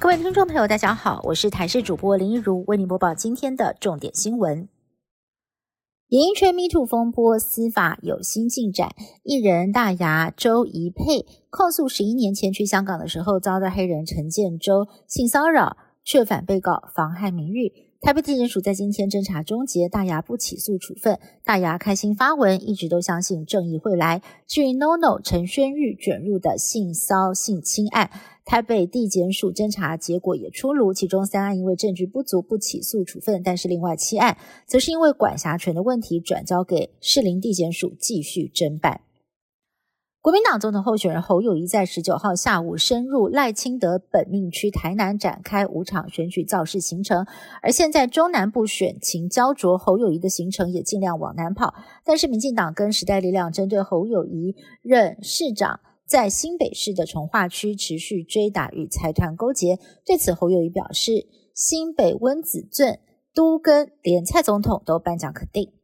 各位听众朋友，大家好，我是台视主播林一如，为您播报今天的重点新闻。演艺圈 Me Too 风波，司法有新进展。艺人大牙周怡佩控诉，十一年前去香港的时候，遭到黑人陈建州性骚扰，却反被告妨害名誉。台北地检署在今天侦查终结，大牙不起诉处分。大牙开心发文，一直都相信正义会来。至于 NONO 陈轩玉卷入的性骚性侵案，台北地检署侦查结果也出炉，其中三案因为证据不足不起诉处分，但是另外七案则是因为管辖权的问题转交给士林地检署继续侦办。国民党总统候选人侯友谊在十九号下午深入赖清德本命区台南展开五场选举造势行程，而现在中南部选情焦灼，侯友谊的行程也尽量往南跑。但是民进党跟时代力量针对侯友谊任市长在新北市的从化区持续追打与财团勾结，对此侯友谊表示，新北温子镇、都跟连蔡总统都颁奖肯定。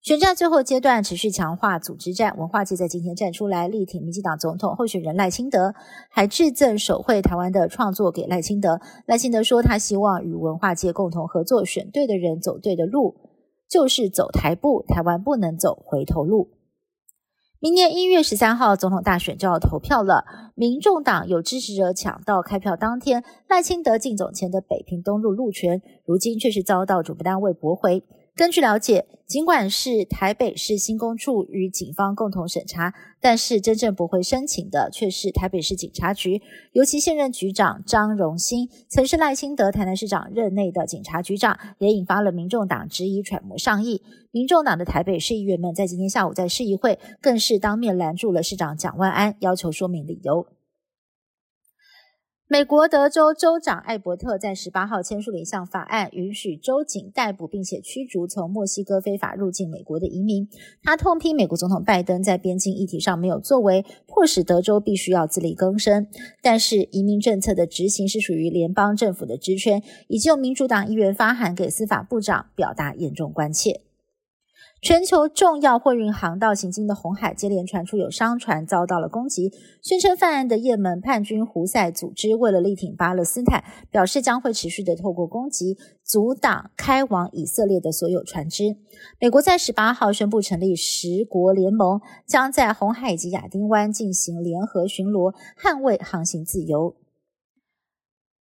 选战最后阶段持续强化组织战，文化界在今天站出来力挺民进党总统候选人赖清德，还致赠手绘台湾的创作给赖清德。赖清德说，他希望与文化界共同合作，选对的人，走对的路，就是走台步，台湾不能走回头路。明年一月十三号总统大选就要投票了，民众党有支持者抢到开票当天赖清德进总前的北平东路路权，如今却是遭到主办单位驳回。根据了解，尽管是台北市新工处与警方共同审查，但是真正驳回申请的却是台北市警察局。尤其现任局长张荣兴曾是赖清德台南市长任内的警察局长，也引发了民众党质疑揣摩上意。民众党的台北市议员们在今天下午在市议会更是当面拦住了市长蒋万安，要求说明理由。美国德州州长艾伯特在十八号签署了一项法案，允许州警逮捕并且驱逐从墨西哥非法入境美国的移民。他痛批美国总统拜登在边境议题上没有作为，迫使德州必须要自力更生。但是移民政策的执行是属于联邦政府的职权，已经有民主党议员发函给司法部长，表达严重关切。全球重要货运航道行经的红海接连传出有商船遭到了攻击，宣称犯案的也门叛军胡塞组织为了力挺巴勒斯坦，表示将会持续的透过攻击阻挡开往以色列的所有船只。美国在十八号宣布成立十国联盟，将在红海以及亚丁湾进行联合巡逻，捍卫航行自由。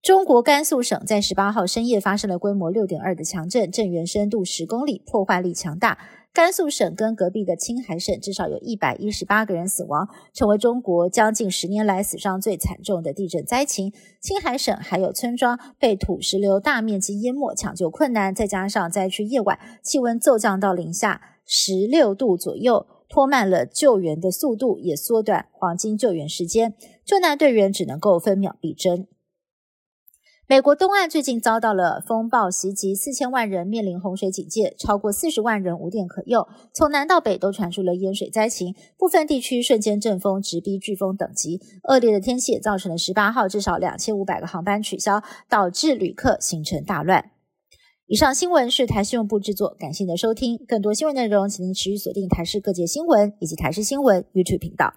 中国甘肃省在十八号深夜发生了规模六点二的强震，震源深度十公里，破坏力强大。甘肃省跟隔壁的青海省至少有一百一十八个人死亡，成为中国将近十年来死伤最惨重的地震灾情。青海省还有村庄被土石流大面积淹没，抢救困难。再加上灾区夜晚气温骤降到零下十六度左右，拖慢了救援的速度，也缩短黄金救援时间。救难队员只能够分秒必争。美国东岸最近遭到了风暴袭击，四千万人面临洪水警戒，超过四十万人无电可用。从南到北都传出了淹水灾情，部分地区瞬间阵风直逼飓风等级。恶劣的天气也造成了十八号至少两千五百个航班取消，导致旅客行程大乱。以上新闻是台新闻部制作，感谢您的收听。更多新闻内容，请您持续锁定台视各界新闻以及台视新闻 YouTube 频道。